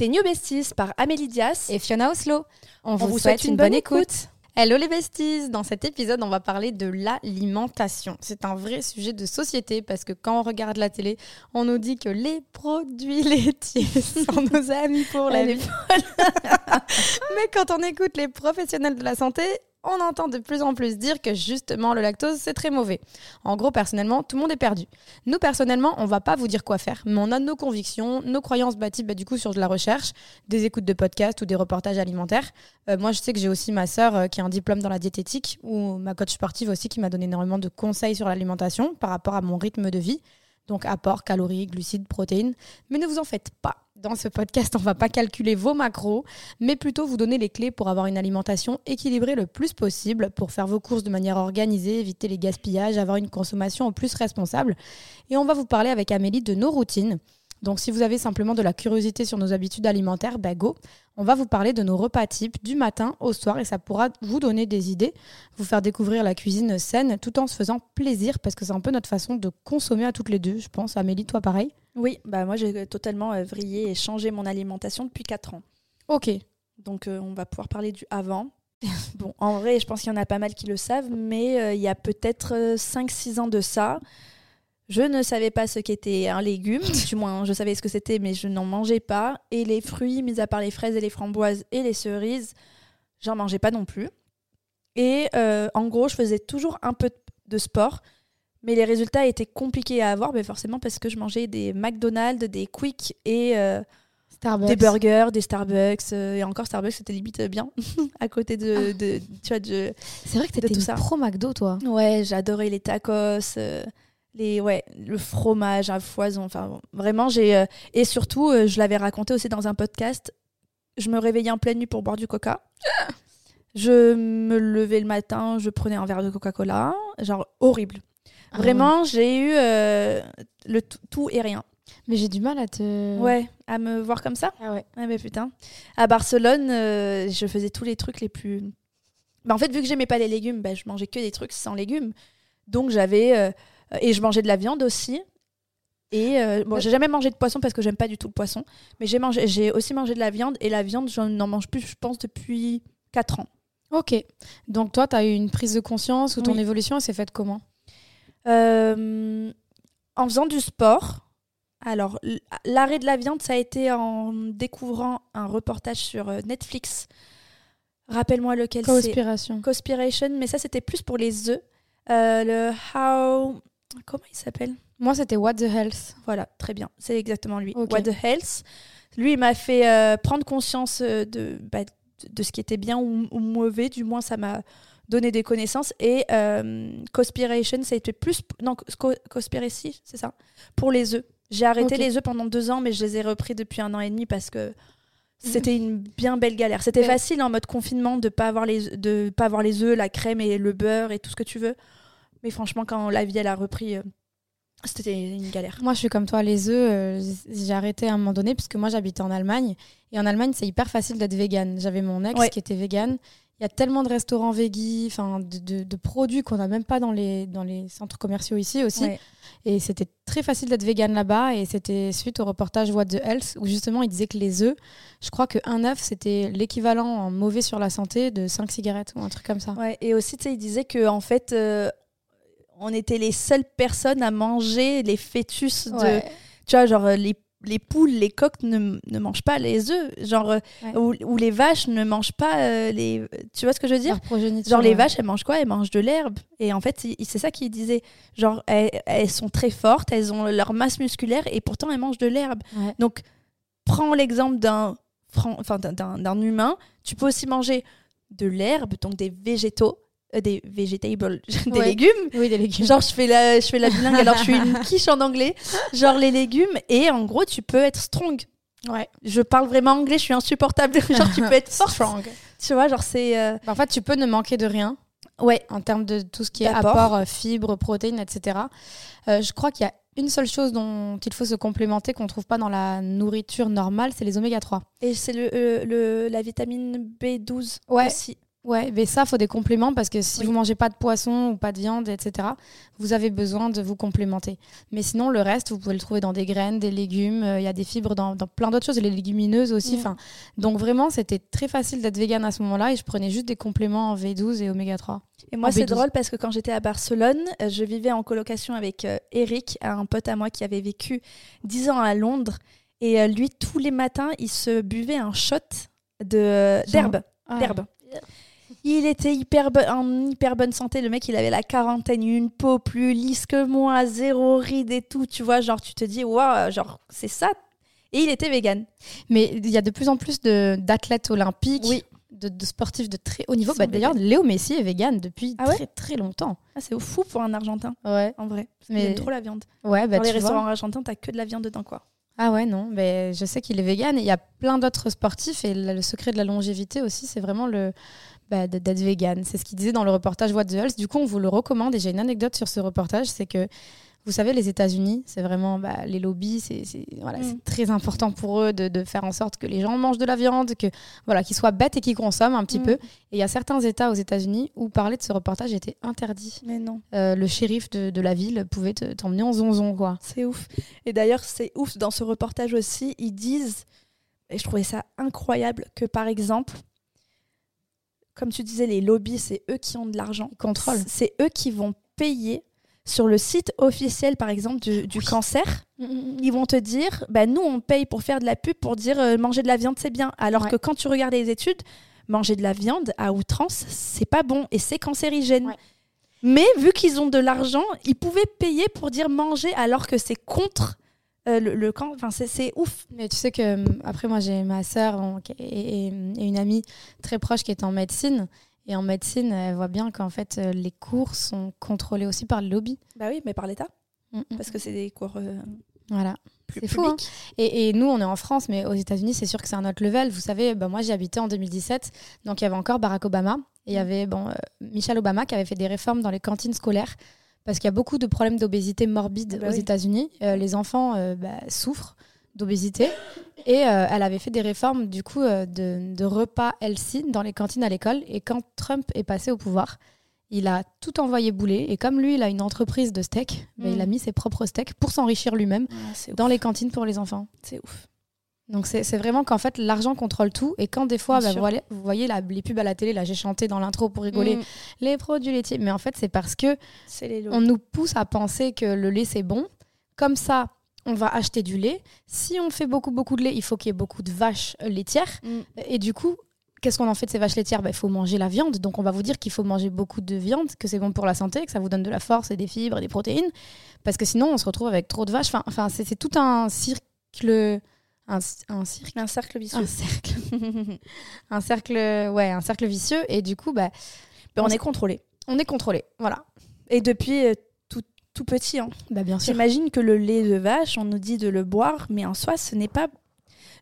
Tes New Besties par Amélie Dias et Fiona Oslo. On, vous, souhaite, une, bonne, écoute. Hello les besties Dans cet épisode, on va parler de l'alimentation. C'est un vrai sujet de société parce que quand on regarde la télé, on nous dit que les produits laitiers sont nos amis pour la vie. Mais quand on écoute les professionnels de la santé, on entend de plus en plus dire que justement le lactose c'est très mauvais. En gros, personnellement, tout le monde est perdu. Nous, personnellement, on va pas vous dire quoi faire, mais on a nos convictions, nos croyances bâties bah, du coup sur de la recherche, des écoutes de podcasts ou des reportages alimentaires. Euh, moi, je sais que j'ai aussi ma sœur euh, qui a un diplôme dans la diététique ou ma coach sportive aussi qui m'a donné énormément de conseils sur l'alimentation par rapport à mon rythme de vie. Donc apport, calories, glucides, protéines. Mais ne vous en faites pas. Dans ce podcast, on ne va pas calculer vos macros, mais plutôt vous donner les clés pour avoir une alimentation équilibrée le plus possible, pour faire vos courses de manière organisée, éviter les gaspillages, avoir une consommation au plus responsable. Et on va vous parler avec Amélie de nos routines. Donc si vous avez simplement de la curiosité sur nos habitudes alimentaires, bah go. On va vous parler de nos repas types du matin au soir et ça pourra vous donner des idées, vous faire découvrir la cuisine saine tout en se faisant plaisir parce que c'est un peu notre façon de consommer à toutes les deux, je pense. Amélie, toi pareil? Oui, bah moi j'ai totalement euh, vrillé et changé mon alimentation depuis 4 ans. Ok. Donc euh, on va pouvoir parler du avant. bon, en vrai, je pense qu'il y en a pas mal qui le savent, mais euh, il y a peut-être 5-6 ans de ça, je ne savais pas ce qu'était un légume, du moins je savais ce que c'était, mais je n'en mangeais pas. Et les fruits, mis à part les fraises et les framboises et les cerises, j'en mangeais pas non plus. Et euh, en gros, je faisais toujours un peu de sport, mais les résultats étaient compliqués à avoir, mais forcément parce que je mangeais des McDonald's, des Quick et euh, des burgers, des Starbucks. Euh, et encore Starbucks, c'était limite bien à côté de, de tu vois, de, C'est vrai que t'étais tout ça. pro McDo, toi. Ouais, j'adorais les tacos les ouais le fromage à foison. Enfin vraiment j'ai euh, et surtout euh, je l'avais raconté aussi dans un podcast je me réveillais en pleine nuit pour boire du coca. Je me levais le matin je prenais un verre de Coca-Cola. Genre horrible. Ah vraiment j'ai eu euh, le tout et rien. Mais j'ai du mal à te ouais à me voir comme ça. Ah ouais. Ah mais putain. À Barcelone je faisais tous les trucs les plus bah, en fait vu que j'aimais pas les légumes bah, je mangeais que des trucs sans légumes. Donc j'avais et je mangeais de la viande aussi. Et euh, bon, j'ai jamais mangé de poisson parce que j'aime pas du tout le poisson. Mais j'ai mangé, j'ai aussi mangé de la viande. Et la viande, je n'en mange plus, je pense, depuis 4 ans. Ok. Donc toi, tu as eu une prise de conscience ou ton évolution, elle s'est faite comment? Euh, En faisant du sport. Alors, l'arrêt de la viande, ça a été en découvrant un reportage sur Netflix. Rappelle-moi lequel c'est. Conspiration. Conspiration, mais ça, c'était plus pour les œufs. le How Comment il s'appelle? Moi, c'était What the Health. Voilà, très bien. C'est exactement lui. What the Health. Lui, il m'a fait euh, prendre conscience euh, de, bah, de ce qui était bien ou, mauvais. Du moins, ça m'a donné des connaissances. Et euh, Conspiration, ça a été plus. Non, Conspiracy, c'est ça? Pour les œufs. J'ai arrêté les œufs pendant deux ans, mais je les ai repris depuis un an et demi parce que c'était une bien belle galère. C'était facile en mode confinement de pas avoir les de pas avoir les œufs, la crème et le beurre et tout ce que tu veux. Mais franchement, quand la vie, elle a repris, euh, c'était une galère. Moi, je suis comme toi, les œufs, euh, j'ai arrêté à un moment donné, puisque moi, j'habitais en Allemagne. Et en Allemagne, c'est hyper facile d'être vegan. J'avais mon ex qui était vegan. Il y a tellement de restaurants végis, enfin de, de, produits qu'on n'a même pas dans les, dans les centres commerciaux ici aussi. Et c'était très facile d'être vegan là-bas. Et c'était suite au reportage What the Health, où justement il disait que les œufs, je crois qu'un œuf, c'était l'équivalent en mauvais sur la santé de 5 cigarettes ou un truc comme ça. Ouais, et aussi, tu sais, il disait que en fait, euh, on était les seules personnes à manger les fœtus de. Tu vois, genre les, les poules, les coqs ne, ne, mangent pas les œufs. Genre, euh, ou, les vaches ne mangent pas euh, les. Tu vois ce que je veux dire? Genre, les vaches, elles mangent quoi? Elles mangent de l'herbe. Et en fait, c'est ça qu'il disait. Genre, elles, sont très fortes, elles ont leur masse musculaire et pourtant elles mangent de l'herbe. Donc, prends l'exemple d'un enfin, d'un humain. Tu peux aussi manger de l'herbe, donc des végétaux euh, des vegetables, des légumes. Oui, des légumes. Genre, je fais la, je fais la bilingue, alors je suis une quiche en anglais. Genre, les légumes. Et en gros, tu peux être strong. Ouais. Je parle vraiment anglais, je suis insupportable. genre, tu peux être strong. Tu vois, genre, c'est. Euh, en fait, tu peux ne manquer de rien. Ouais. En termes de tout ce qui est apport, euh, fibres, protéines, etc. je crois qu'il y a une seule chose dont il faut se complémenter qu'on ne trouve pas dans la nourriture normale, c'est les oméga 3. Et c'est le, le, la vitamine B12 ouais. aussi. Ouais, mais ça, faut des compléments parce que si vous mangez pas de poisson ou pas de viande, etc., vous avez besoin de vous complémenter. Mais sinon, le reste, vous pouvez le trouver dans des graines, des légumes. Euh, il y a des fibres dans, plein d'autres choses, les légumineuses aussi. Enfin, donc vraiment, c'était très facile d'être vegan à ce moment-là et je prenais juste des compléments en V12 et oméga 3. Et moi, c'est drôle parce que quand j'étais à Barcelone, euh, je vivais en colocation avec euh, Eric, un pote à moi qui avait vécu 10 ans à Londres. Et lui, tous les matins, il se buvait un shot d'herbe. Ah. d'herbe. Il était hyper en hyper bonne santé. Le mec, il avait la quarantaine, une peau plus lisse que moi, zéro ride et tout. Tu vois, genre, tu te dis, waouh, genre, c'est ça. Et il était vegan. Mais il y a de plus en plus d'athlètes olympiques. Oui. De, sportifs de très haut niveau. Bah, D'ailleurs, Léo Messi est vegan depuis ah très très longtemps. Ah, c'est fou pour un Argentin. Ouais. En vrai. Mais... Il aime trop la viande. Ouais, bah, Dans les restaurants argentins, t'as que de la viande dedans, quoi. Ah ouais, non, mais je sais qu'il est vegan. Il y a plein d'autres sportifs et le secret de la longévité aussi, c'est vraiment le, bah, d'être vegan. C'est ce qu'il disait dans le reportage What the Health. Du coup, on vous le recommande. Et j'ai une anecdote sur ce reportage, c'est que vous savez, les États-Unis, c'est vraiment bah, les lobbies, c'est voilà, mm. très important pour eux de, de, faire en sorte que les gens mangent de la viande, que voilà, qu'ils soient bêtes et qu'ils consomment un petit mm. peu. Et il y a certains États aux États-Unis où parler de ce reportage était interdit. Mais non. Euh, le shérif de, de, la ville pouvait t'emmener en zonzon, quoi. C'est ouf. Et d'ailleurs, c'est ouf dans ce reportage aussi, ils disent, et je trouvais ça incroyable, que par exemple, comme tu disais, les lobbies, c'est eux qui ont de l'argent. Contrôle. C'est eux qui vont payer sur le site officiel, par exemple, du, cancer. Mm, mm, mm. Ils vont te dire, bah, nous, on paye pour faire de la pub, pour dire euh, manger de la viande, c'est bien. Alors que quand tu regardes les études, manger de la viande à outrance, c'est pas bon et c'est cancérigène. Mais vu qu'ils ont de l'argent, ils pouvaient payer pour dire manger alors que c'est contre euh, le, camp, enfin c'est ouf. Mais tu sais que euh, après moi j'ai ma sœur et, une amie très proche qui est en médecine et en médecine elle voit bien qu'en fait euh, les cours sont contrôlés aussi par le lobby. Bah oui, mais par l'État, mm, mm. parce que c'est des cours. voilà. C'est fou. Hein. et, nous, on est en France, mais aux États-Unis, c'est sûr que c'est un autre level. Vous savez, bah, moi, j'ai habité en 2017, donc il y avait encore Barack Obama et il y mm. avait bon, Michelle Obama qui avait fait des réformes dans les cantines scolaires parce qu'il y a beaucoup de problèmes d'obésité morbide bah aux États-Unis. Euh, les enfants euh, bah, souffrent d'obésité. Et euh, elle avait fait des réformes du coup de, repas healthy dans les cantines à l'école. Et quand Trump est passé au pouvoir, il a tout envoyé bouler. Et comme lui, il a une entreprise de steak, bah, il a mm. mis ses propres steaks pour s'enrichir lui-même ah, dans les cantines pour les enfants. C'est ouf. Donc c'est vraiment qu'en fait l'argent contrôle tout et quand des fois bah, vous voyez, les pubs à la télé là j'ai chanté dans l'intro pour rigoler mm. les produits laitiers mais en fait c'est parce que on nous pousse à penser que le lait c'est bon comme ça on va acheter du lait si on fait beaucoup beaucoup de lait il faut qu'il y ait beaucoup de vaches euh, laitières mm. et du coup Qu'est-ce qu'on en fait de ces vaches laitières? Bah, Il faut manger la viande. Donc, on va vous dire qu'il faut manger beaucoup de viande, que c'est bon pour la santé, que ça vous donne de la force et des fibres et des protéines. Parce que sinon, on se retrouve avec trop de vaches. Enfin, c'est tout un cercle un, un, un cercle vicieux. Un cercle. un cercle, ouais, un cercle vicieux. Et du coup, bah, on, est contrôlé. On est contrôlé, voilà. Et depuis euh, tout, tout, petit. Hein. Bah, bien sûr. J'imagine que le lait de vache, on nous dit de le boire, mais en soi, ce n'est pas.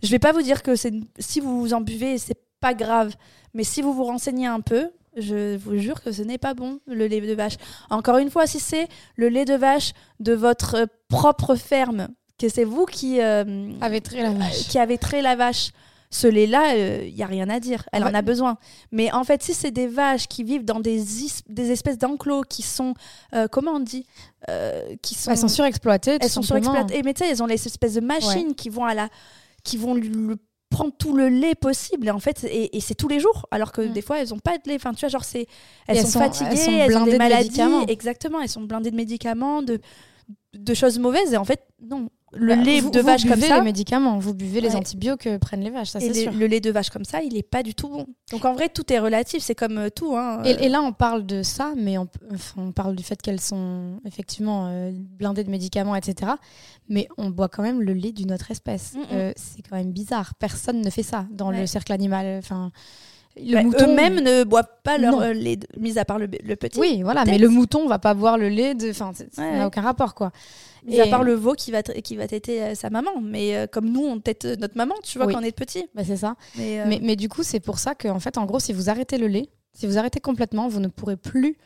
Je vais pas vous dire que si vous en buvez, c'est pas grave. Mais si vous vous renseignez un peu, je vous jure que ce n'est pas bon, le lait de vache. Encore une fois, si c'est le lait de vache de votre propre ferme, que c'est vous qui euh, avez trait la vache. Qui avez trait la vache. Ce lait-là, il euh, y a rien à dire. Elle en a besoin. Mais en fait, si c'est des vaches qui vivent dans des, des espèces d'enclos qui sont, euh, comment on dit, qui sont, elles sont surexploitées. Elles sont surexploitées. Mais tu sais, elles ont les espèces de machines qui vont à la, qui vont lui, prendre tout le lait possible et en fait et, c'est tous les jours alors que mm. des fois elles ont pas de lait enfin tu vois genre c'est elles, sont fatiguées elles, ont des maladies exactement elles sont blindées de médicaments de de choses mauvaises et en fait non le bah, lait de vache comme ça. les médicaments, vous buvez les antibiotiques que prennent les vaches, ça c'est sûr. Le lait de vache comme ça, il est pas du tout bon. Donc en vrai, tout est relatif, c'est comme euh, tout. Hein, et, euh. là, on parle de ça, mais on, on parle du fait qu'elles sont effectivement euh, blindées de médicaments, etc. Mais on boit quand même le lait d'une autre espèce. Mm, mm. c'est quand même bizarre. Personne ne fait ça dans le cercle animal. Enfin. Le mouton... Eux-mêmes ne boivent pas leur lait, mis à part le, petit. Oui, voilà, mais le mouton va pas boire le lait de. Enfin, ça n'a aucun rapport, quoi. Mis à part le veau qui va, qui va têter euh, sa maman. Mais euh, comme nous, on tête notre maman, tu vois, quand on est petit. Bah, c'est ça. Euh, mais, mais, du coup, c'est pour ça qu'en fait, en gros, si vous arrêtez le lait, si vous arrêtez complètement, vous ne pourrez plus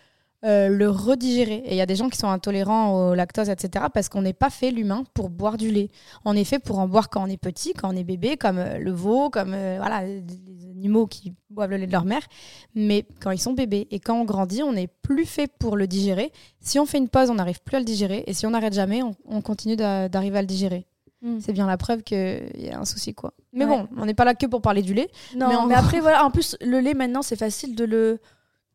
le redigérer. Et il y a des gens qui sont intolérants au lactose, etc., parce qu'on n'est pas fait, l'humain, pour boire du lait. On est fait pour en boire quand on est petit, quand on est bébé, comme le veau, comme voilà, les animaux qui boivent le lait de leur mère, mais quand ils sont bébés et quand on grandit, on n'est plus fait pour le digérer. Si on fait une pause, on n'arrive plus à le digérer, et si on n'arrête jamais, on, continue d'arriver à le digérer. Hmm. C'est bien la preuve qu'il y a un souci, quoi. Mais bon, on n'est pas là que pour parler du lait. Non, mais, après, voilà, en plus, le lait, maintenant, c'est facile de le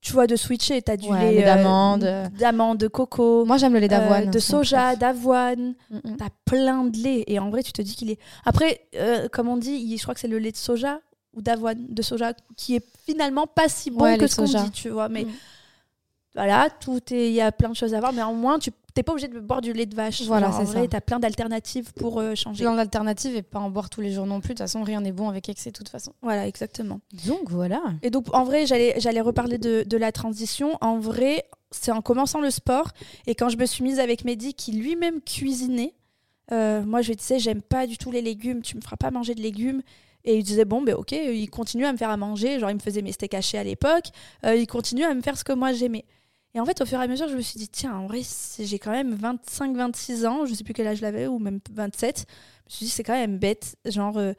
tu vois, de switcher. Tu as du lait d'amande, euh, d'amande, de coco. Moi, j'aime le lait d'avoine. Euh, de soja, d'avoine. Mm, mm. Tu as plein de lait. Et en vrai, tu te dis qu'il est. Après, euh, comme on dit, je crois que c'est le lait de soja ou d'avoine, de soja, qui est finalement pas si bon que ce qu'on dit, tu vois. Mais mm. voilà, tout il y a plein de choses à voir. Mais au moins, tu t'es pas obligé de boire du lait de vache. Voilà, c'est ça. Tu as plein d'alternatives pour euh, changer. Plein d'alternatives et pas en boire tous les jours non plus. De toute façon, rien n'est bon avec excès, de toute façon. Voilà, exactement. Donc voilà. Et donc, en vrai, j'allais reparler de, de la transition. En vrai, c'est en commençant le sport et quand je me suis mise avec Mehdi qui lui-même cuisinait. Euh, moi, je lui disais, j'aime pas du tout les légumes, tu me feras pas manger de légumes. Et il disait, bon, ben ok, il continue à me faire à manger. Genre, il me faisait mes steaks hachés à l'époque. Euh, il continue à me faire ce que moi j'aimais. Et en fait, au fur et à mesure, je me suis dit, tiens, en vrai, j'ai quand même 25-26 ans, je sais plus quel âge j'avais, ou même 27. Je me suis dit, c'est quand même bête. Genre, euh,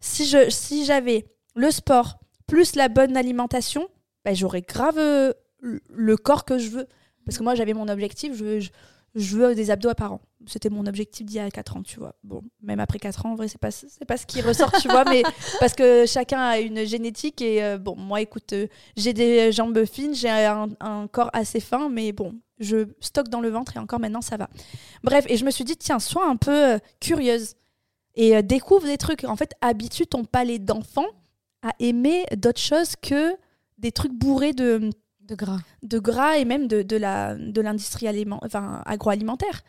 si j'avais le sport plus la bonne alimentation, ben, j'aurais grave euh, le corps que je veux. Parce que moi, j'avais mon objectif, je, je, je veux des abdos apparents. C'était mon objectif d'il y a 4 ans, tu vois. Bon, même après 4 ans, en vrai, c'est pas, c'est pas ce qui ressort, tu vois, mais parce que chacun a une génétique et euh, bon, moi, écoute, euh, j'ai des jambes fines, j'ai un, corps assez fin, mais bon, je stocke dans le ventre et encore maintenant, ça va. Bref, et je me suis dit, tiens, sois un peu euh, curieuse et découvre des trucs. En fait, habitue ton palais d'enfant à aimer d'autres choses que des trucs bourrés de de gras. De gras et même de, de la de l'industrie enfin, agroalimentaire.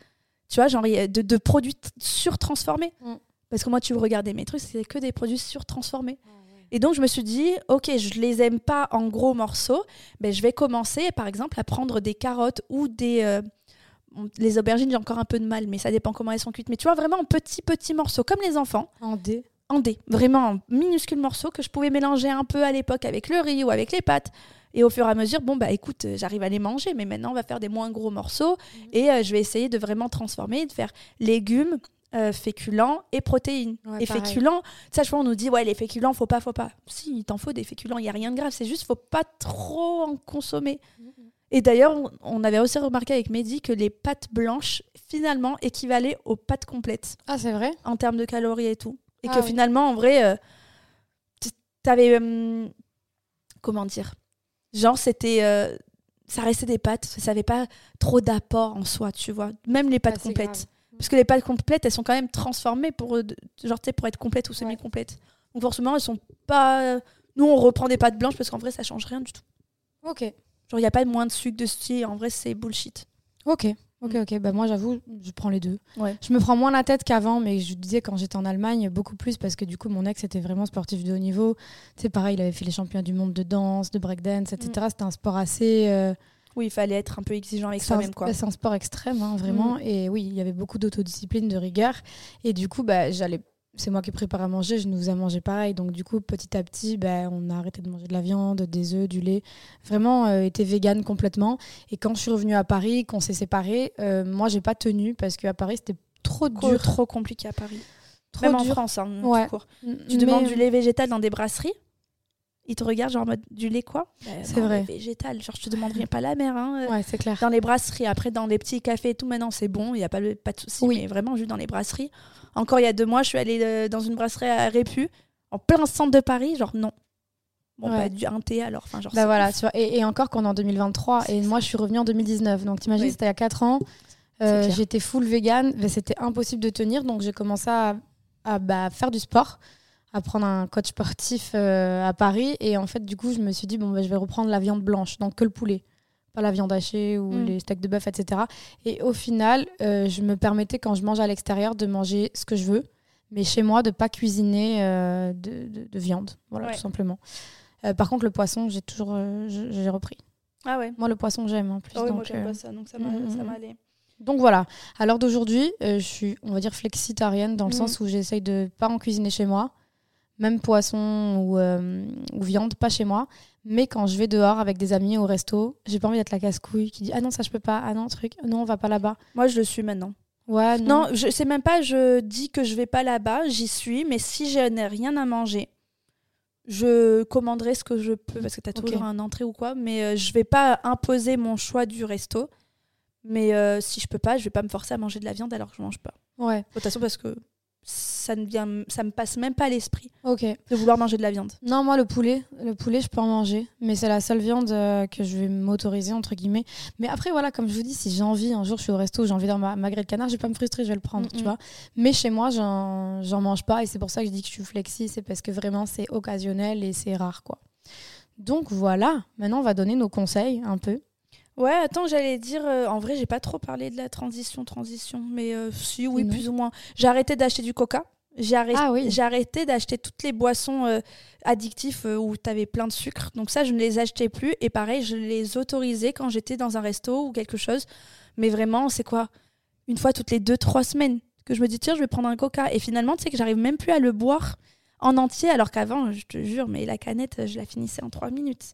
Tu vois, genre de, de produits surtransformés. Mm. Parce que moi, tu regardais mes trucs, c'est que des produits surtransformés. Ah et donc, je me suis dit, ok, je les aime pas en gros morceaux, mais ben, je vais commencer, par exemple, à prendre des carottes ou des. Euh, les aubergines, j'ai encore un peu de mal, mais ça dépend comment elles sont cuites. Mais tu vois, vraiment en petits, petits morceaux, comme les enfants. En dés En dés. Vraiment en minuscules morceaux que je pouvais mélanger un peu à l'époque avec le riz ou avec les pâtes. Et au fur et à mesure, bon, bah écoute, euh, j'arrive à les manger, mais maintenant, on va faire des moins gros morceaux. Mhm. Et euh, je vais essayer de vraiment transformer, de faire légumes, euh, féculents et protéines. et féculents, ça, je vois, on nous dit, ouais, les féculents, faut pas, faut pas. Si, il t'en faut des féculents, il n'y a rien de grave. C'est juste, faut pas trop en consommer. Mhm. Et d'ailleurs, on avait aussi remarqué avec Mehdi que les pâtes blanches, finalement, équivalaient aux pâtes complètes. Ah, c'est vrai? En termes de calories et tout. Et ah que finalement, en vrai, tu avais. comment dire Genre, c'était. Euh, ça restait des pâtes, ça n'avait pas trop d'apport en soi, tu vois. Même les pâtes complètes. Parce que les pâtes complètes, elles sont quand même transformées pour, euh, genre, pour être complètes ou semi-complètes. Donc forcément, elles sont pas. Nous, on reprend des pâtes blanches parce qu'en vrai, ça change rien du tout. Ok. Genre, il n'y a pas moins de sucre de ce En vrai, c'est bullshit. Ok. Ok, ok. Bah, moi, j'avoue, je prends les deux. Je me prends moins la tête qu'avant, mais je disais quand j'étais en Allemagne, beaucoup plus parce que du coup, mon ex était vraiment sportif de haut niveau. C'est pareil, il avait fait les champions du monde de danse, de breakdance, etc. Mm. C'était un sport assez. Euh, oui, il fallait être un peu exigeant avec soi-même. C'est un sport extrême, hein, vraiment. Mm. Et oui, il y avait beaucoup d'autodiscipline, de rigueur. Et du coup, bah, j'allais c'est moi qui prépare à manger, je nous ai mangé pareil. Donc du coup, petit à petit, ben, on a arrêté de manger de la viande, des œufs, du lait. Vraiment, euh, été végane complètement. Et quand je suis revenue à Paris, qu'on s'est séparés, euh, moi, j'ai pas tenu parce qu'à Paris, c'était trop dur. Trop compliqué à Paris. Trop Même en France, hein, Tu demandes du lait végétal dans des brasseries? Ils te regardent genre en mode du lait quoi? Bah, C'est vrai. Végétal, genre je te demande rien pas la mer. Hein. Ouais, c'est clair. Dans les brasseries, après dans les petits cafés et tout, maintenant c'est bon, il n'y a pas, pas de souci. Oui. Mais vraiment, juste dans les brasseries. Encore il y a deux mois, je suis allée euh, dans une brasserie à Répu, en plein centre de Paris, genre non. Bon, ouais. bah, du, un thé alors. Enfin, genre, bah voilà, tu vois, et, encore qu'on est en 2023, et moi je suis revenue en 2019. Donc t'imagines, c'était il y a 4 ans. Euh, j'étais full vegan, mais c'était impossible de tenir, donc j'ai commencé à, à bah, faire du sport à prendre un coach sportif euh, à Paris. Et en fait, du coup, je me suis dit, bon, bah, je vais reprendre la viande blanche, donc que le poulet. Pas la viande hachée ou mm. les steaks de bœuf, etc. Et au final, euh, je me permettais, quand je mange à l'extérieur, de manger ce que je veux. Mais chez moi, de pas cuisiner euh, de, de, viande. Voilà, tout simplement. par contre, le poisson, j'ai toujours j'ai repris. Ah ouais Moi, le poisson, j'aime en plus. Ah moi, j'aime pas ça, donc ça m'a mm, mm. Donc voilà, à l'heure d'aujourd'hui, je suis, on va dire, flexitarienne dans le sens où j'essaye de pas en cuisiner chez moi même poisson ou, euh, ou, viande, pas chez moi. Mais quand je vais dehors avec des amis au resto, j'ai pas envie d'être la casse-couille qui dit Ah non, ça je peux pas, ah non, truc, non, on va pas là-bas. Moi je le suis maintenant. Ouais, non. je sais même pas, je dis que je vais pas là-bas, j'y suis, mais si je n'ai rien à manger, je commanderai ce que je peux parce que tu as toujours un entrée ou quoi, mais euh, je vais pas imposer mon choix du resto. Mais euh, si je peux pas, je vais pas me forcer à manger de la viande alors que je mange pas. Ouais. De toute façon, parce que ça ne vient, ça me passe même pas à l'esprit Ok. de vouloir manger de la viande. Non, moi, le poulet, le poulet, je peux en manger, mais c'est la seule viande euh, que je vais m'autoriser, entre guillemets. Mais après, voilà, comme je vous dis, si j'ai envie, un jour, je suis au resto, j'ai envie d'un ma magret de canard, je vais pas me frustrer, je vais le prendre, tu vois. Mais chez moi, j'en mange pas, et c'est pour ça que je dis que je suis flexi, c'est parce que vraiment, c'est occasionnel et c'est rare, quoi. Donc voilà, maintenant, on va donner nos conseils un peu. Ouais, attends, j'allais dire, euh, en vrai, j'ai pas trop parlé de la transition, transition, mais euh, si, oui, plus ou moins. J'ai arrêté d'acheter du coca. J'ai arrêté, Ah oui. arrêté d'acheter toutes les boissons euh, addictifs euh, où tu avais plein de sucre. Donc ça, je ne les achetais plus. Et pareil, je les autorisais quand j'étais dans un resto ou quelque chose. Mais vraiment, c'est quoi? Une fois toutes les deux, trois semaines que je me dis, tiens, je vais prendre un coca. Et finalement, tu sais que j'arrive même plus à le boire en entier, alors qu'avant, je te jure, mais la canette, je la finissais en trois minutes.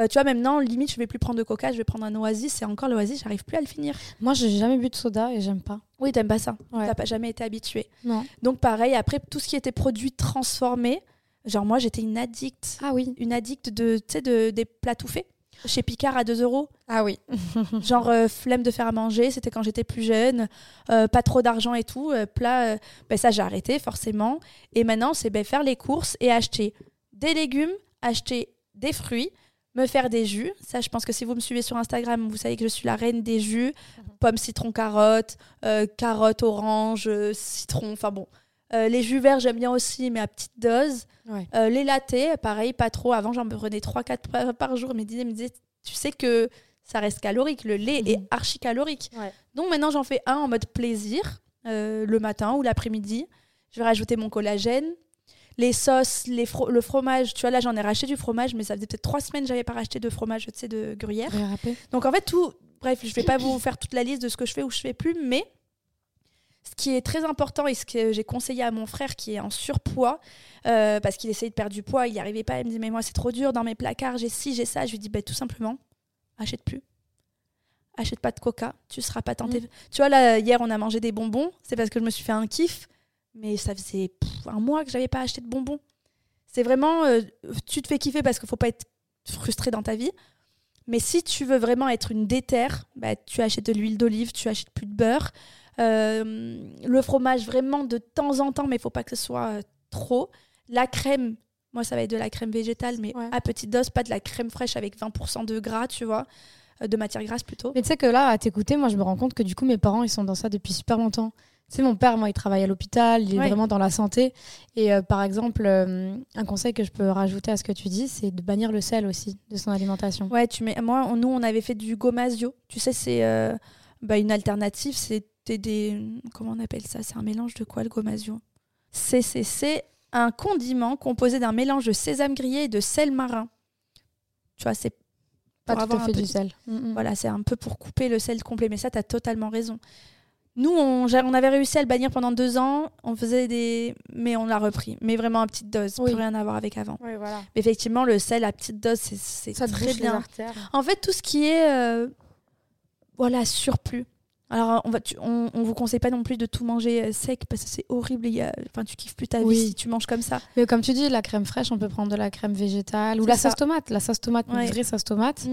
Euh, tu vois, maintenant, limite, je vais plus prendre de coca, je vais prendre un oasis. Et encore, l'oasis, j'arrive plus à le finir. Moi, j'ai jamais bu de soda et j'aime pas. Oui, t'aimes pas ça. Ouais. T'as pas jamais été habitué. Non. Donc pareil, après tout ce qui était produit transformé, genre moi j'étais une addict, Ah oui. une addict de, tu sais, de, des plats tout faits. Chez Picard à 2 euros, Ah oui. genre euh, flemme de faire à manger, c'était quand j'étais plus jeune, euh, pas trop d'argent et tout, plat, ben ça j'ai arrêté forcément. Et maintenant c'est ben, faire les courses et acheter des légumes, acheter des fruits, me faire des jus. Ça je pense que si vous me suivez sur Instagram, vous savez que je suis la reine des jus, pommes, citron, carottes, euh, carottes, oranges, euh, citron, enfin bon. Euh, les jus verts, j'aime bien aussi, mais à petite dose. Ouais. Euh, les lattés, pareil, pas trop. Avant, j'en prenais 3-4 par, par jour. Mais disait, me disait, tu sais que ça reste calorique. Le lait est Mhm. archi calorique. Ouais. Donc maintenant, j'en fais un en mode plaisir, le matin ou l'après-midi. Je vais rajouter mon collagène. Les sauces, les fro- le fromage. Tu vois, là, j'en ai racheté du fromage, mais ça faisait peut-être trois semaines que j'avais pas racheté de fromage, tu sais, de gruyère. Donc en fait, tout. Bref, je vais pas vous faire toute la liste de ce que je fais ou je fais plus, mais ce qui est très important et ce que j'ai conseillé à mon frère qui est en surpoids, euh, parce qu'il essayait de perdre du poids, il n'y arrivait pas, il me dit Mais moi, c'est trop dur dans mes placards, j'ai ci, j'ai ça. Je lui dis bah, Tout simplement, achète plus. Achète pas de coca, tu seras pas tenté. Tu vois, là, hier, on a mangé des bonbons, c'est parce que je me suis fait un kiff, mais ça faisait pff, un mois que j'avais pas acheté de bonbons. C'est vraiment, euh, tu te fais kiffer parce qu'il faut pas être frustré dans ta vie. Mais si tu veux vraiment être une déterre, bah, tu achètes de l'huile d'olive, tu achètes plus de beurre. Euh, le fromage, vraiment de temps en temps, mais il faut pas que ce soit euh, trop. La crème, moi, ça va être de la crème végétale, mais Ouais. à petite dose, pas de la crème fraîche avec 20% de gras, tu vois, euh, de matière grasse plutôt. Mais tu sais que là, à t'écouter, moi, je me rends compte que du coup, mes parents, ils sont dans ça depuis super longtemps. Sais, mon père, moi, il travaille à l'hôpital, il est Ouais. vraiment dans la santé. Et euh, par exemple, euh, un conseil que je peux rajouter à ce que tu dis, c'est de bannir le sel aussi de son alimentation. Ouais, tu mets. Moi, on- nous, on avait fait du gomasio. Tu sais, c'est euh, bah, une alternative. C'était des. Comment on appelle ça? C'est un mélange de quoi le gomasio? C'est un condiment composé d'un mélange de sésame grillé et de sel marin. Tu vois, c'est Pas tout à fait du sel. Mm, mm. Voilà, c'est un peu pour couper le sel complet. Mais ça, tu as totalement raison. Nous, on, avait réussi à le bannir pendant deux ans. On faisait des. Mais on l'a repris. Mais vraiment à petite dose. Oui. Plus rien à voir avec avant. Voilà. Mais effectivement, le sel à petite dose, c'est, très bien. En fait, tout ce qui est euh, voilà surplus. Alors, on va, tu- on, on vous conseille pas non plus de tout manger euh, sec parce que c'est horrible. y a- Enfin, tu kiffes plus ta Oui. vie si tu manges comme ça. Mais comme tu dis, la crème fraîche, on peut prendre de la crème végétale ou la ça. sauce tomate. La sauce tomate, une Ouais. vraie sauce tomate,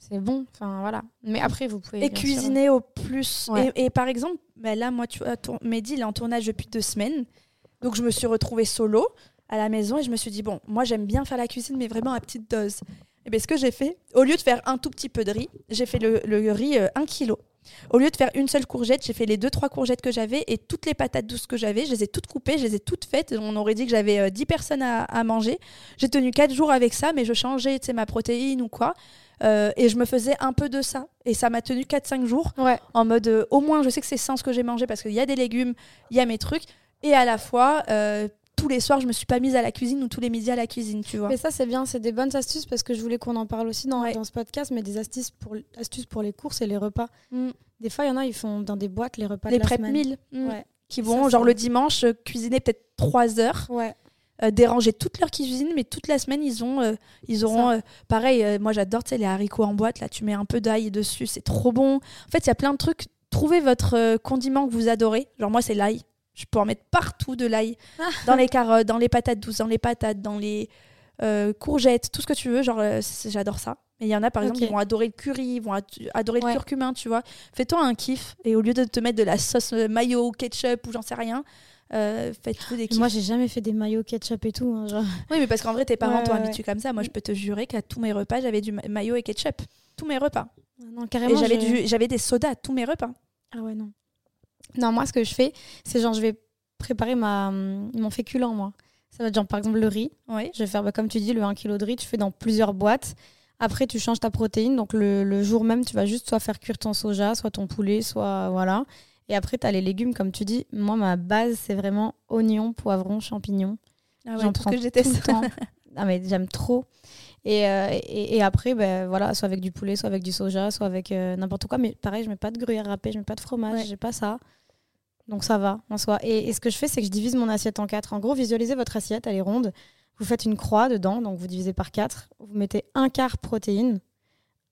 c'est bon. Enfin, voilà. Mais après, vous pouvez. Et sûr- cuisiner au plus. Ouais. Et, et par exemple, bah là, moi, tu Mehdi, il est en tournage depuis deux semaines. Donc, je me suis retrouvée solo à la maison et je me suis dit, bon, moi, j'aime bien faire la cuisine, mais vraiment à petite dose. Et bien, ce que j'ai fait, au lieu de faire un tout petit peu de riz, j'ai fait le, le riz 1 kilo. Au lieu de faire une seule courgette, j'ai fait les deux, trois courgettes que j'avais et toutes les patates douces que j'avais. Je les ai toutes coupées, je les ai toutes faites. On aurait dit que j'avais euh, 10 personnes à, à manger. J'ai tenu 4 jours avec ça, mais je changeais ma protéine ou quoi. Euh, et je me faisais un peu de ça. Et ça m'a tenu 4-5 jours Ouais. en mode euh, au moins je sais que c'est sain ce que j'ai mangé parce qu'il y a des légumes, il y a mes trucs. Et à la fois, euh, tous les soirs, je me suis pas mise à la cuisine ou tous les midis à la cuisine, tu vois. Mais ça, c'est bien, c'est des bonnes astuces parce que je voulais qu'on en parle aussi dans, Ouais. dans ce podcast, mais des astuces pour, astuces pour les courses et les repas. Mm. Des fois, il y en a, ils font dans des boîtes les repas les de la prep semaine. meals mm, Ouais. qui Ça, vont, genre le dimanche, cuisiner peut-être 3 heures, Ouais. Euh, déranger toute leur cuisine, mais toute la semaine, ils, ont, euh, ils auront. euh, pareil, euh, moi j'adore tu sais, les haricots en boîte, là tu mets un peu d'ail dessus, c'est trop bon. En fait, il y a plein de trucs. Trouvez votre condiment que vous adorez. Genre, moi, c'est l'ail. Je peux en mettre partout de l'ail. Dans les carottes, dans les patates douces, dans les patates, dans les. courgettes, tout ce que tu veux. Genre, j'adore ça. Mais il y en a, par exemple, qui vont adorer le curry, ils vont adorer le curcumin, tu vois. Fais-toi un kiff et au lieu de te mettre de la sauce mayo, ketchup ou j'en sais rien, euh, faites-vous des kiffs. Moi, j'ai jamais fait des maillots ketchup et tout. Hein, genre. Oui, mais parce qu'en vrai, tes parents t'ont habitué comme ça. Moi, je peux te jurer qu'à tous mes repas, j'avais du mayo et ketchup. Tous mes repas. Ah non, carrément. Et j'avais, j'avais des sodas à tous mes repas. Ah ouais, non. Non, moi, ce que je fais, c'est genre, je vais préparer ma, mon féculent, moi. Ça va être genre, par exemple, le riz. Oui. Je vais faire, bah, comme tu dis, le 1 kg de riz, tu fais dans plusieurs boîtes. Après, tu changes ta protéine. Donc, le, jour même, tu vas juste soit faire cuire ton soja, soit ton poulet, soit. Voilà. Et après, tu as les légumes, comme tu dis. Moi, ma base, c'est vraiment oignons, poivrons, champignons. Ah J'en prends que tout le temps. ah, mais j'aime trop. Et, euh, et, après, ben, voilà, soit avec du poulet, soit avec du soja, soit avec euh, n'importe quoi. Mais pareil, je mets pas de gruyère râpée, je mets pas de fromage, j'ai pas ça. Donc ça va en soi. Et, et ce que je fais, c'est que je divise mon assiette en quatre. En gros, visualisez votre assiette, elle est ronde. Vous faites une croix dedans, donc vous divisez par 4. Vous mettez un quart protéines,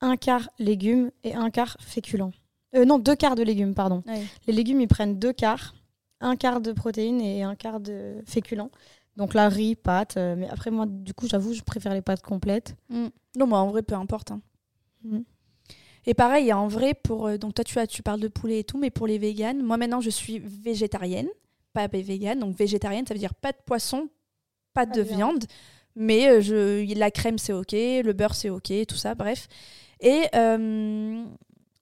un quart légumes et un quart féculents. Euh, non, deux quarts de légumes, pardon. Les légumes, ils prennent deux quarts, un quart de protéines et un quart de féculents. Donc là, riz, pâtes. Euh, mais après, moi, du coup, j'avoue, je préfère les pâtes complètes. Mm. Non, moi, en vrai, peu importe. Hein. Mm. Et pareil, en vrai, pour euh, donc toi, tu, as, tu parles de poulet et tout, mais pour les véganes, moi, maintenant, je suis végétarienne, pas végane. Donc végétarienne, ça veut dire pas de poisson, pas de viande. Mais euh, je, la crème, c'est OK, le beurre, c'est OK, tout ça, bref. Et, euh,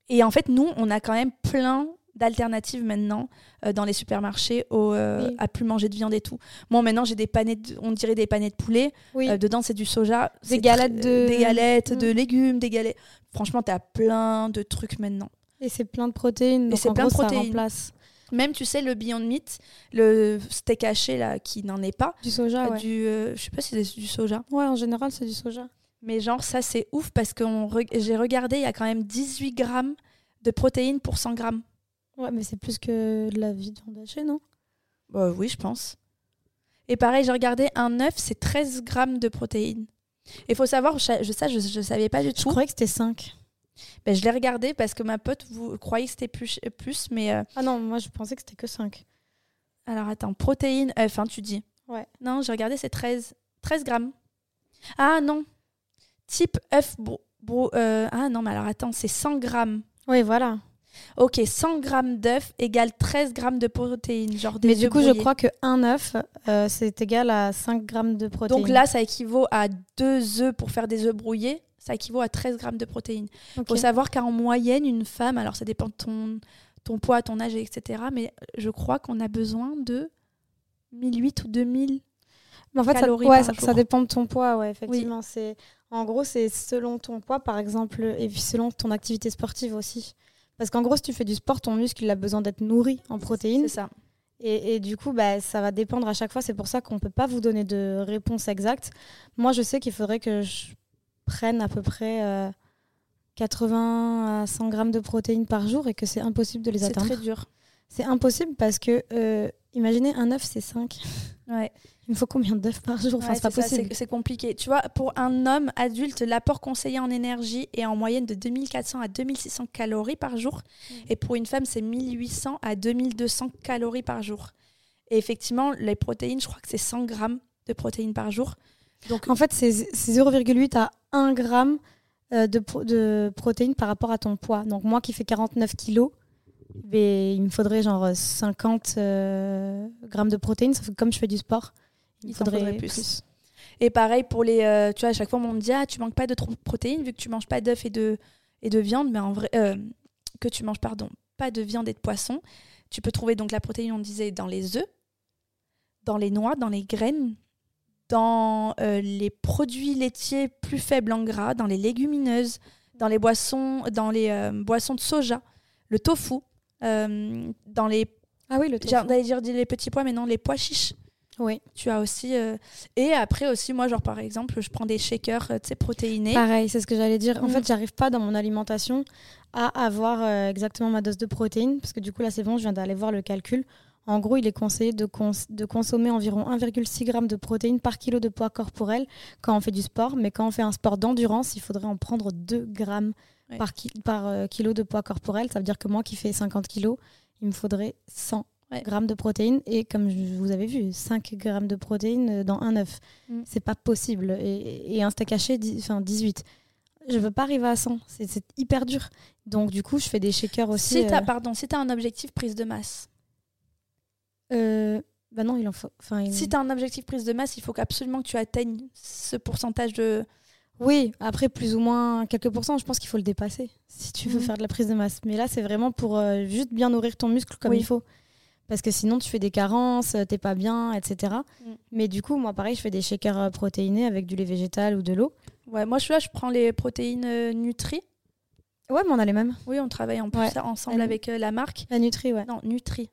et en fait, nous, on a quand même plein d'alternatives maintenant euh, dans les supermarchés au, à plus manger de viande et tout. Moi, maintenant, j'ai des panettes, on dirait des panettes de poulet. dedans, c'est du soja. Des galettes de... Des galettes de mm. légumes, des galettes... Franchement, tu as plein de trucs maintenant. Et c'est plein de protéines. et c'est plein de protéines. Ça même, tu sais, le Beyond Meat, le steak haché, là, qui n'en est pas. Du soja, ouais. Du, euh, je sais pas si c'est du soja. Ouais, en général, c'est du soja. Mais genre, ça, c'est ouf parce que j'ai regardé, il y a quand même 18 grammes de protéines pour 100 grammes. Ouais, mais c'est plus que de la viande hachée, non? Bah, Oui, je pense. Et pareil, j'ai regardé un œuf, c'est 13 grammes de protéines. Il faut savoir, je, ça, je, je savais pas du tout. Je croyais que c'était 5. Ben, je l'ai regardé parce que ma pote vous croyez que c'était plus, plus mais. Euh, ah non, moi je pensais que c'était que 5. Alors attends, protéines, œuf, hein, tu dis. Ouais. Non, j'ai regardé, c'est 13, 13 grammes. Ah non. Type œuf. Euh, ah non, mais alors attends, c'est 100 grammes. Oui, voilà. Ok, 100 grammes d'œuf égale 13 grammes de protéines. Genre mais du coup, je crois qu'un œuf, euh, c'est égal à 5 grammes de protéines. Donc là, ça équivaut à 2 œufs pour faire des œufs brouillés ça équivaut à 13 grammes de protéines. Il faut savoir qu'en moyenne, une femme, alors ça dépend de ton, ton poids, ton âge, etc., mais je crois qu'on a besoin de 1008 ou 2000 mais en fait, ça, dépend de ton poids, ouais, effectivement. C'est En gros, c'est selon ton poids, par exemple, et puis selon ton activité sportive aussi. Parce qu'en gros, si tu fais du sport, ton muscle, il a besoin d'être nourri en protéines. C'est ça. Et, et, du coup, bah, ça va dépendre à chaque fois. C'est pour ça qu'on ne peut pas vous donner de réponse exacte. Moi, je sais qu'il faudrait que je prennent à peu près 80 euh, à 100 grammes de protéines par jour et que c'est impossible de les atteindre. C'est très dur. C'est impossible parce que, euh, imaginez, un œuf, c'est 5. Ouais. Il me faut combien d'œufs par jour? Enfin, C'est possible. C'est compliqué. Tu vois, pour un homme adulte, l'apport conseillé en énergie est en moyenne de 2400 à 2600 calories par jour. Mm. Et pour une femme, c'est 1800 à 2200 calories par jour. Et effectivement, les protéines, je crois que c'est 100 grammes de protéines par jour. Donc, en fait, c'est 0,8 à 1 gramme euh, de, de protéines par rapport à ton poids. Donc, moi qui fais 49 kilos, ben, il me faudrait genre 50 euh, grammes de protéines. Sauf que comme je fais du sport, il, faudrait, plus. Et pareil pour les. Euh, tu vois, à chaque fois, on me dit Ah, tu manques pas de protéines vu que tu manges pas d'œufs et de, et de viande. Mais en vrai. que tu manges, pardon, pas de viande et de poisson. Tu peux trouver donc la protéine, on disait, dans les œufs, dans les noix, dans les graines, dans euh, les produits laitiers plus faibles en gras, dans les légumineuses, dans les boissons, dans les euh, boissons de soja, le tofu, euh, dans les ah oui le tofu. J'allais dire les petits pois, mais non les pois chiches. Oui. Tu as aussi et après aussi moi genre par exemple je prends des shakers tu sais protéinés. Pareil c'est ce que j'allais dire. En mm. fait j'arrive pas dans mon alimentation à avoir exactement ma dose de protéines parce que du coup là c'est bon je viens d'aller voir le calcul. En gros, il est conseillé de, consommer environ 1,6 g de protéines par kilo de poids corporel quand on fait du sport. Mais quand on fait un sport d'endurance, il faudrait en prendre 2 grammes par, par euh, kilo de poids corporel. Ça veut dire que moi qui fais 50 kg, il me faudrait 100 grammes de protéines et comme vous avez vu, 5 grammes de protéines dans un œuf. Mm. C'est pas possible. Et, un steak haché, enfin 18. Je veux pas arriver à 100. C'est hyper dur. Donc du coup, je fais des shakers aussi. Si as, euh, Pardon, si tu as un objectif prise de masse. Euh, bah non, il en faut. Enfin, Si tu as un objectif prise de masse, il faut absolument que tu atteignes ce pourcentage de. Oui, après plus ou moins quelques pourcents, je pense qu'il faut le dépasser si tu veux mm. faire de la prise de masse. Mais là, c'est vraiment pour euh, juste bien nourrir ton muscle comme il faut parce que sinon tu fais des carences, euh, t'es pas bien, etc. Mm. Mais du coup, moi pareil, je fais des shakers euh, protéinés avec du lait végétal ou de l'eau. Ouais, moi je, là, je prends les protéines euh, Nutri. Ouais, mais on a les mêmes. Oui, on travaille en plus ensemble avec la marque. La Nutri, ouais. Non, Nutri.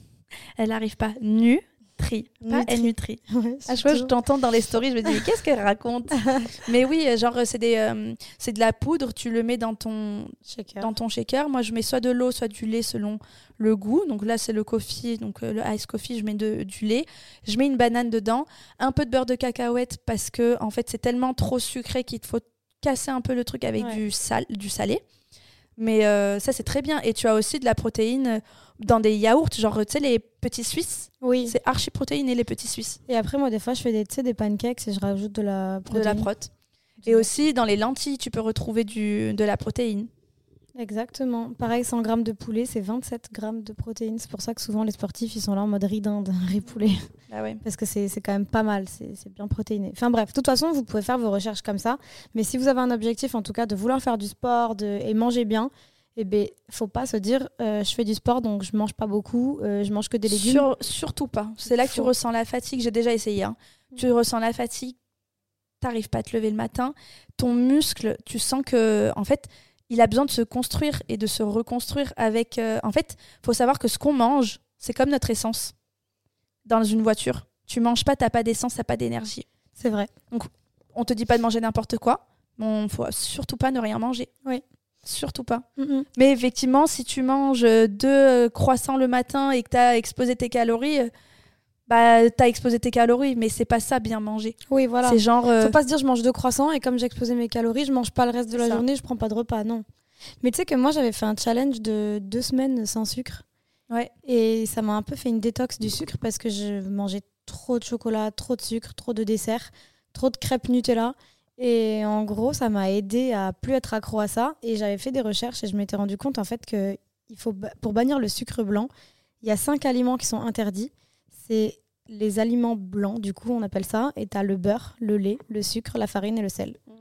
Elle n'arrive pas. Nu Nutri, pas Nutri. à chaque fois, je t'entends dans les stories, je me dis, qu'est-ce qu'elle raconte Mais oui, genre, c'est des, euh, c'est de la poudre, tu le mets dans ton, shaker. dans ton shaker. Moi, je mets soit de l'eau, soit du lait selon le goût. Donc là, c'est le coffee, donc euh, le ice coffee, je mets de, du lait. Je mets une banane dedans, un peu de beurre de cacahuète parce que, en fait, c'est tellement trop sucré qu'il faut casser un peu le truc avec du, sal, du salé. Mais euh, ça, c'est très bien. Et tu as aussi de la protéine dans des yaourts, genre, tu sais, les petits Suisses. Oui. C'est archi protéiné, les petits Suisses. Et après, moi, des fois, je fais des, des pancakes et je rajoute de la protéine. De la prot. Et aussi, dans les lentilles, tu peux retrouver du, de la protéine. Exactement. Pareil, 100 grammes de poulet, c'est 27 grammes de protéines. C'est pour ça que souvent les sportifs, ils sont là en mode riz d'Inde, riz poulet. Bah Parce que c'est quand même pas mal, c'est bien protéiné. Enfin bref, de toute façon, vous pouvez faire vos recherches comme ça. Mais si vous avez un objectif, en tout cas, de vouloir faire du sport de, et manger bien, eh ben, faut pas se dire euh, je fais du sport donc je mange pas beaucoup, euh, je mange que des légumes. surtout pas. C'est là que tu ressens la fatigue. J'ai déjà essayé. Hein. Mm. Tu ressens la fatigue, t'arrives pas à te lever le matin. Ton muscle, tu sens que en fait, il a besoin de se construire et de se reconstruire avec. Euh, en fait, faut savoir que ce qu'on mange, c'est comme notre essence dans une voiture. Tu manges pas, t'as pas d'essence, t'as pas d'énergie. C'est vrai. Donc, on te dit pas de manger n'importe quoi. On faut surtout pas ne rien manger. Oui. Surtout pas. Mais effectivement, si tu manges deux euh, croissants le matin et que tu as exposé tes calories, euh, bah tu as exposé tes calories, mais c'est pas ça bien manger. Oui, voilà. C'est genre. Euh, Faut pas se dire je mange deux croissants et comme j'ai exposé mes calories, je mange pas le reste de la journée, je prends pas de repas. Non. Mais tu sais que moi j'avais fait un challenge de deux semaines sans sucre. Ouais. Et ça m'a un peu fait une détox du sucre parce que je mangeais trop de chocolat, trop de sucre, trop de dessert, trop de crêpes Nutella. Et en gros, ça m'a aidé à plus être accro à ça. Et j'avais fait des recherches et je m'étais rendu compte en fait que il faut, pour bannir le sucre blanc, il y a cinq aliments qui sont interdits. C'est les aliments blancs, du coup, on appelle ça. Et tu as le beurre, le lait, le sucre, la farine et le sel. Mm.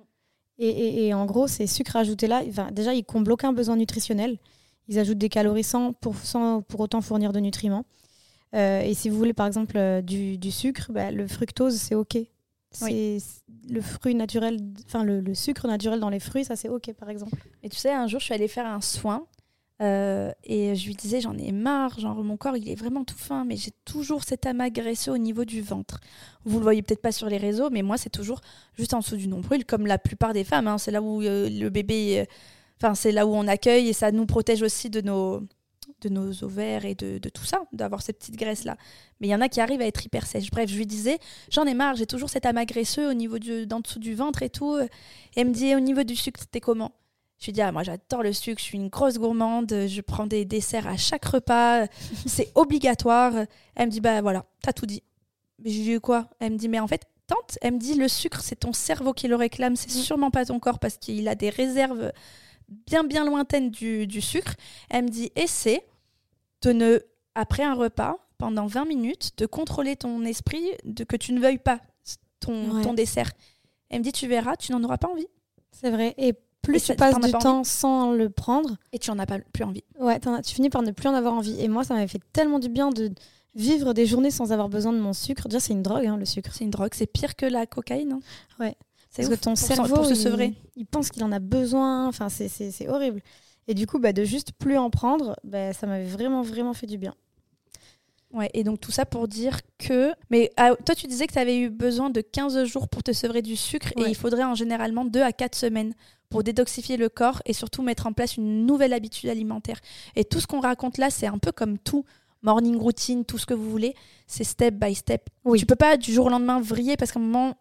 Et, en gros, ces sucres ajoutés là, enfin, déjà, ils comblent aucun besoin nutritionnel. Ils ajoutent des calories sans pour, pour autant fournir de nutriments. Euh, et si vous voulez, par exemple, euh, du, du sucre, bah, le fructose, c'est OK. C'est le fruit naturel, enfin le, sucre naturel dans les fruits, ça c'est ok par exemple. Et tu sais, un jour je suis allée faire un soin euh, et je lui disais j'en ai marre, genre mon corps il est vraiment tout fin, mais j'ai toujours cet amas graisseux au niveau du ventre. Vous le voyez peut-être pas sur les réseaux, mais moi c'est toujours juste en dessous du nombril, comme la plupart des femmes. Hein. C'est là où euh, le bébé, euh, enfin c'est là où on accueille et ça nous protège aussi de nos de nos ovaires et de, tout ça, d'avoir ces petites graisses-là. Mais il y en a qui arrivent à être hyper sèches. Bref, je lui disais, j'en ai marre, j'ai toujours cet amas graisseux au niveau d'en dessous du ventre et tout. Et elle me dit, au niveau du sucre, c'était comment? Je lui dis, ah, moi j'adore le sucre, je suis une grosse gourmande, je prends des desserts à chaque repas, c'est obligatoire. Elle me dit, bah voilà, t'as tout dit. Mais je lui dis, quoi? Elle me dit, mais en fait, tante, elle me dit, le sucre, c'est ton cerveau qui le réclame, c'est mm. sûrement pas ton corps parce qu'il a des réserves bien bien lointaine du, sucre. Elle me dit essaie de ne, après un repas, pendant 20 minutes, de contrôler ton esprit, de que tu ne veuilles pas ton, ton dessert. Elle me dit tu verras, tu n'en auras pas envie. C'est vrai. Et plus tu passes du temps sans le prendre. Et tu n'en as pas plus envie. Ouais, tu finis par ne plus en avoir envie. Et moi, ça m'avait fait tellement du bien de vivre des journées sans avoir besoin de mon sucre. Déjà, c'est une drogue, hein, le sucre. C'est une drogue, c'est pire que la cocaïne. Hein. Ouais. Parce que ton cerveau, Il, pense qu'il en a besoin. Enfin, c'est horrible. Et du coup, bah, de juste plus en prendre, bah, ça m'avait vraiment, vraiment fait du bien. Ouais, et donc tout ça pour dire que. Mais ah, toi, tu disais que tu avais eu besoin de 15 jours pour te sevrer du sucre et il faudrait en généralement 2 à 4 semaines pour détoxifier le corps et surtout mettre en place une nouvelle habitude alimentaire. Et tout ce qu'on raconte là, c'est un peu comme tout. Morning routine, tout ce que vous voulez, c'est step by step. Oui. Tu peux pas du jour au lendemain vriller parce qu'à un moment,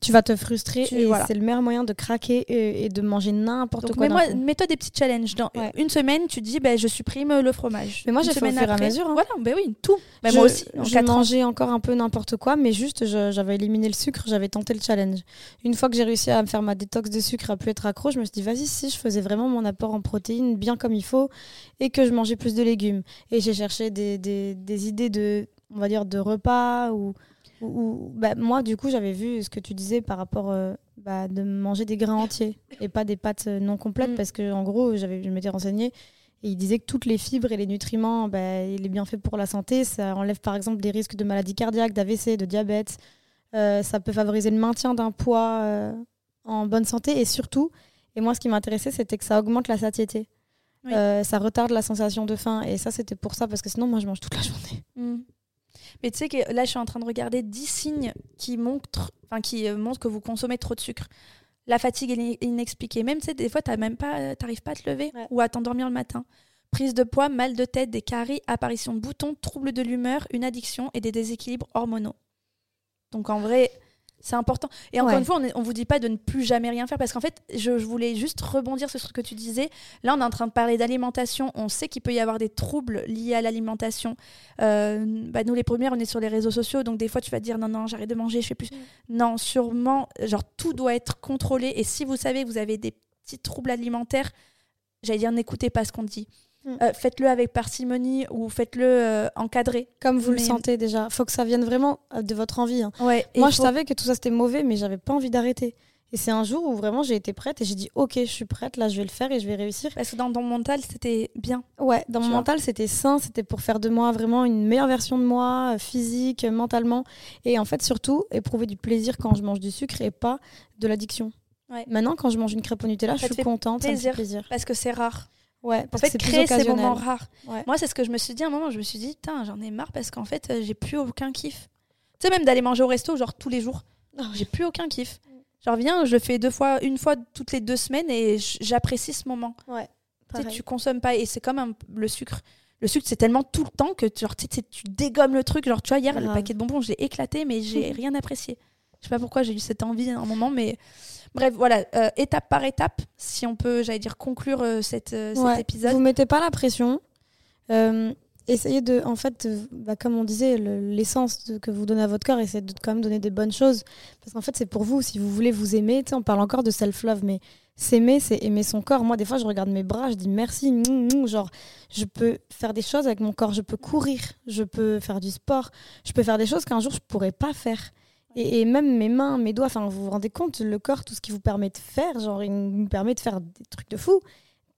tu vas te frustrer et c'est le meilleur moyen de craquer et, de manger n'importe quoi. Mais mets-toi des petits challenges. Dans une semaine, tu dis bah, je supprime le fromage. Mais moi, j'ai fait au fur et à mesure. Hein. Voilà, ben oui, tout. Ben moi aussi. J'ai mangé encore un peu n'importe quoi, mais juste j'avais éliminé le sucre, j'avais tenté le challenge. Une fois que j'ai réussi à me faire ma détox de sucre, à plus être accro, je me suis dit vas-y, si je faisais vraiment mon apport en protéines bien comme il faut et que je mangeais plus de légumes. Et j'ai cherché des, des, des idées de, on va dire, de repas ou bah, moi, du coup, j'avais vu ce que tu disais par rapport euh, bah, de manger des grains entiers et pas des pâtes euh, non complètes, mm. parce que en gros, j'avais, je m'étais renseignée et il disait que toutes les fibres et les nutriments, bah, il est bien fait pour la santé. Ça enlève par exemple des risques de maladies cardiaques, d'AVC, de diabète. Euh, ça peut favoriser le maintien d'un poids en bonne santé et surtout, et moi, ce qui m'intéressait, c'était que ça augmente la satiété. ça retarde la sensation de faim et ça, c'était pour ça, parce que sinon, moi, je mange toute la journée. Mm. Mais tu sais que là, je suis en train de regarder 10 signes qui montrent, enfin, qui euh, montrent que vous consommez trop de sucre. La fatigue est inexpliquée. Même, tu sais, des fois, tu même pas, t'arrives pas à te lever ou à t'endormir le matin. Prise de poids, mal de tête, des caries, apparition de boutons, troubles de l'humeur, une addiction et des déséquilibres hormonaux. Donc en vrai, c'est important. Et encore une fois, on ne vous dit pas de ne plus jamais rien faire parce qu'en fait, je, voulais juste rebondir sur ce que tu disais. Là, on est en train de parler d'alimentation. On sait qu'il peut y avoir des troubles liés à l'alimentation. Euh, bah, nous, les premières, on est sur les réseaux sociaux. Donc, des fois, tu vas te dire non, non, j'arrête de manger, je fais plus. Mm. Non, sûrement, genre, tout doit être contrôlé. Et si vous savez que vous avez des petits troubles alimentaires, j'allais dire, n'écoutez pas ce qu'on dit. Mm. Euh, faites-le avec parcimonie ou faites-le euh, encadré. Comme vous le sentez déjà. faut que ça vienne vraiment euh, de votre envie. Hein. Moi, je savais que tout ça c'était mauvais, mais j'avais pas envie d'arrêter. Et c'est un jour où vraiment j'ai été prête et j'ai dit ok, je suis prête, là je vais le faire et je vais réussir. Parce que dans ton mental c'était bien. Ouais, dans mon mental c'était sain, c'était pour faire de moi vraiment une meilleure version de moi, physique, mentalement. Et en fait surtout éprouver du plaisir quand je mange du sucre et pas de l'addiction. Maintenant quand je mange une crêpe au Nutella, je suis contente, ça me fait plaisir. Parce que c'est rare. Ouais, en fait, créer ces moments rares. Moi, c'est ce que je me suis dit à un moment. Je me suis dit, j'en ai marre parce qu'en fait, euh, j'ai plus aucun kiff. Tu sais, même d'aller manger au resto, genre tous les jours. J'ai plus aucun kiff. Genre, viens, je le fais deux fois, une fois toutes les deux semaines et j'apprécie ce moment. Ouais. Tu tu consommes pas. Et c'est comme le sucre. Le sucre, c'est tellement tout le temps que genre, tu dégommes le truc. Genre, tu vois, hier, le paquet de bonbons, j'ai éclaté, mais j'ai rien apprécié. Je sais pas pourquoi j'ai eu cette envie à un moment, mais Bref, voilà, euh, étape par étape, si on peut, j'allais dire, conclure euh, cette, euh, cet épisode. Vous mettez pas la pression. essayez de, en fait, bah, comme on disait, l'essence que vous donnez à votre corps, essayez de quand même donner des bonnes choses. Parce qu'en fait, c'est pour vous. Si vous voulez vous aimer, on parle encore de self-love, mais s'aimer, c'est aimer son corps. Moi, des fois, je regarde mes bras, je dis merci. genre, je peux faire des choses avec mon corps. Je peux courir, je peux faire du sport, je peux faire des choses qu'un jour, je pourrais pas faire. Et, même mes mains, mes doigts, enfin, vous vous rendez compte, le corps, tout ce qui vous permet de faire, genre, il nous permet de faire des trucs de fou.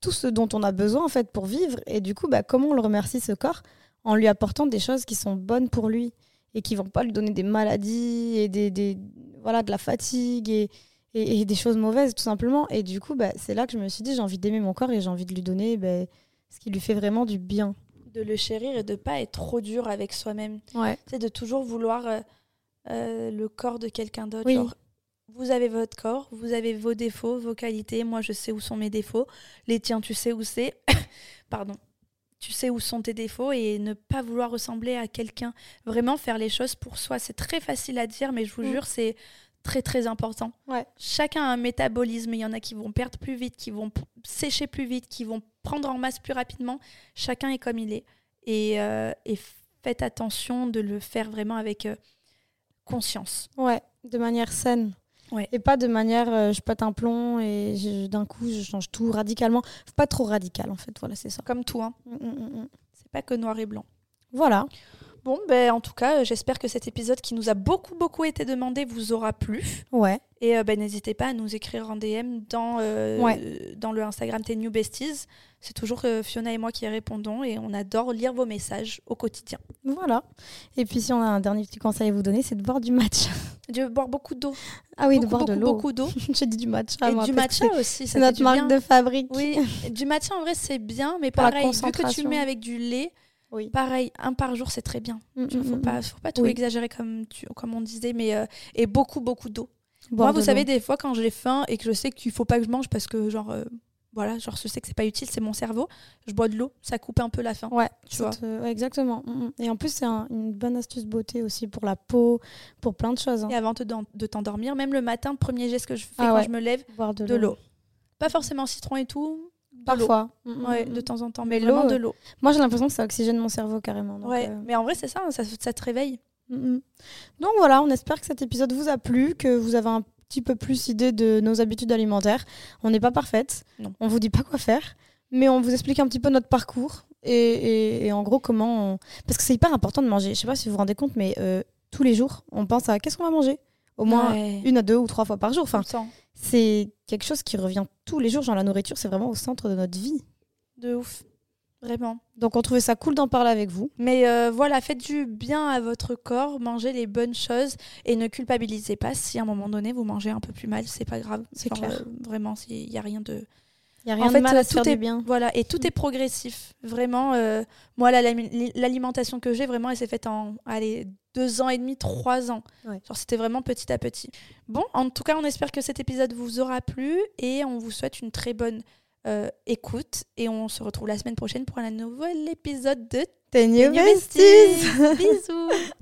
Tout ce dont on a besoin, en fait, pour vivre. Et du coup, bah, comment on le remercie, ce corps En lui apportant des choses qui sont bonnes pour lui et qui vont pas lui donner des maladies et des, des voilà, de la fatigue et, et, des choses mauvaises, tout simplement. Et du coup, bah, c'est là que je me suis dit, j'ai envie d'aimer mon corps et j'ai envie de lui donner bah, ce qui lui fait vraiment du bien. De le chérir et de pas être trop dur avec soi-même. Ouais. C'est de toujours vouloir... Euh, euh, le corps de quelqu'un d'autre. vous avez votre corps, vous avez vos défauts, vos qualités. Moi, je sais où sont mes défauts. Les tiens, tu sais où c'est. Pardon. Tu sais où sont tes défauts et ne pas vouloir ressembler à quelqu'un. Vraiment faire les choses pour soi. C'est très facile à dire, mais je vous mm. jure, c'est très très important. Ouais. Chacun a un métabolisme. Il y en a qui vont perdre plus vite, qui vont sécher plus vite, qui vont prendre en masse plus rapidement. Chacun est comme il est. Et, euh, faites attention de le faire vraiment avec euh, conscience. Ouais, de manière saine. Ouais. Et pas de manière euh, je pète un plomb et d'un coup je change tout radicalement. pas trop radical en fait, voilà, c'est ça. Comme tout, hein. Mm, mm, mm, c'est pas que noir et blanc. Voilà. Bon, ben, en tout cas, j'espère que cet épisode qui nous a beaucoup, beaucoup été demandé vous aura plu. Ouais. Et euh, ben, n'hésitez pas à nous écrire en DM dans, euh, dans le Instagram T New Besties. C'est toujours euh, Fiona et moi qui répondons et on adore lire vos messages au quotidien. Voilà. Et puis, si on a un dernier petit conseil à vous donner, c'est de boire du matcha. De boire beaucoup d'eau. Ah oui, de boire de l'eau. Beaucoup d'eau. J'ai dit du matcha. Et du matcha aussi. C'est notre marque de fabrique. Oui, du matcha en vrai, c'est bien, mais pareil, vu que tu le mets avec du lait oui. Pareil, un par jour, c'est très bien. Il mm, ne mm, faut, mm, pas, faut pas tout exagérer comme, tu, comme on disait, mais euh, et beaucoup, beaucoup d'eau. Moi, vous savez, des fois, quand j'ai faim et que je sais qu'il faut pas que je mange parce que, genre, euh, voilà, genre je sais que c'est pas utile, c'est mon cerveau. Je bois de l'eau, ça coupe un peu la faim. Ouais, tu vois. exactement. Et en plus, c'est une bonne astuce beauté aussi pour la peau, pour plein de choses. Hein. Et avant de t'endormir, même le matin, premier geste que je fais ah quand je me lève, boire de l'eau. Pas forcément citron et tout. Parfois. Mm, ouais, de temps en temps. Mais, l'eau, de l'eau. Moi, j'ai l'impression que ça oxygène mon cerveau carrément. ouais, euh. mais en vrai, c'est ça, ça, ça, te réveille. Donc voilà, on espère que cet épisode vous a plu, que vous avez un petit peu plus idée de nos habitudes alimentaires. On n'est pas parfaite, non. on vous dit pas quoi faire, mais on vous explique un petit peu notre parcours et, en gros comment. Parce que c'est hyper important de manger. Je sais pas si vous vous rendez compte, mais euh, tous les jours, on pense à qu'est-ce qu'on va manger? Au moins une à deux ou trois fois par jour. Enfin, c'est quelque chose qui revient tous les jours. Genre la nourriture, c'est vraiment au centre de notre vie. De ouf. Vraiment. Donc on trouvait ça cool d'en parler avec vous. Mais euh, voilà, faites du bien à votre corps, mangez les bonnes choses et ne culpabilisez pas si à un moment donné vous mangez un peu plus mal, c'est pas grave. C'est clair. Euh, vraiment, il n'y a rien de. Il y a rien de mal à tout est, bien. Voilà, et tout est progressif. Vraiment, euh, moi, l'alimentation que j'ai, vraiment, elle s'est faite en allez, deux ans et demi, trois ans. Genre, c'était vraiment petit à petit. Bon, en tout cas, on espère que cet épisode vous aura plu et on vous souhaite une très bonne euh, écoute. Et on se retrouve la semaine prochaine pour un nouvel épisode de New Besties. Bisous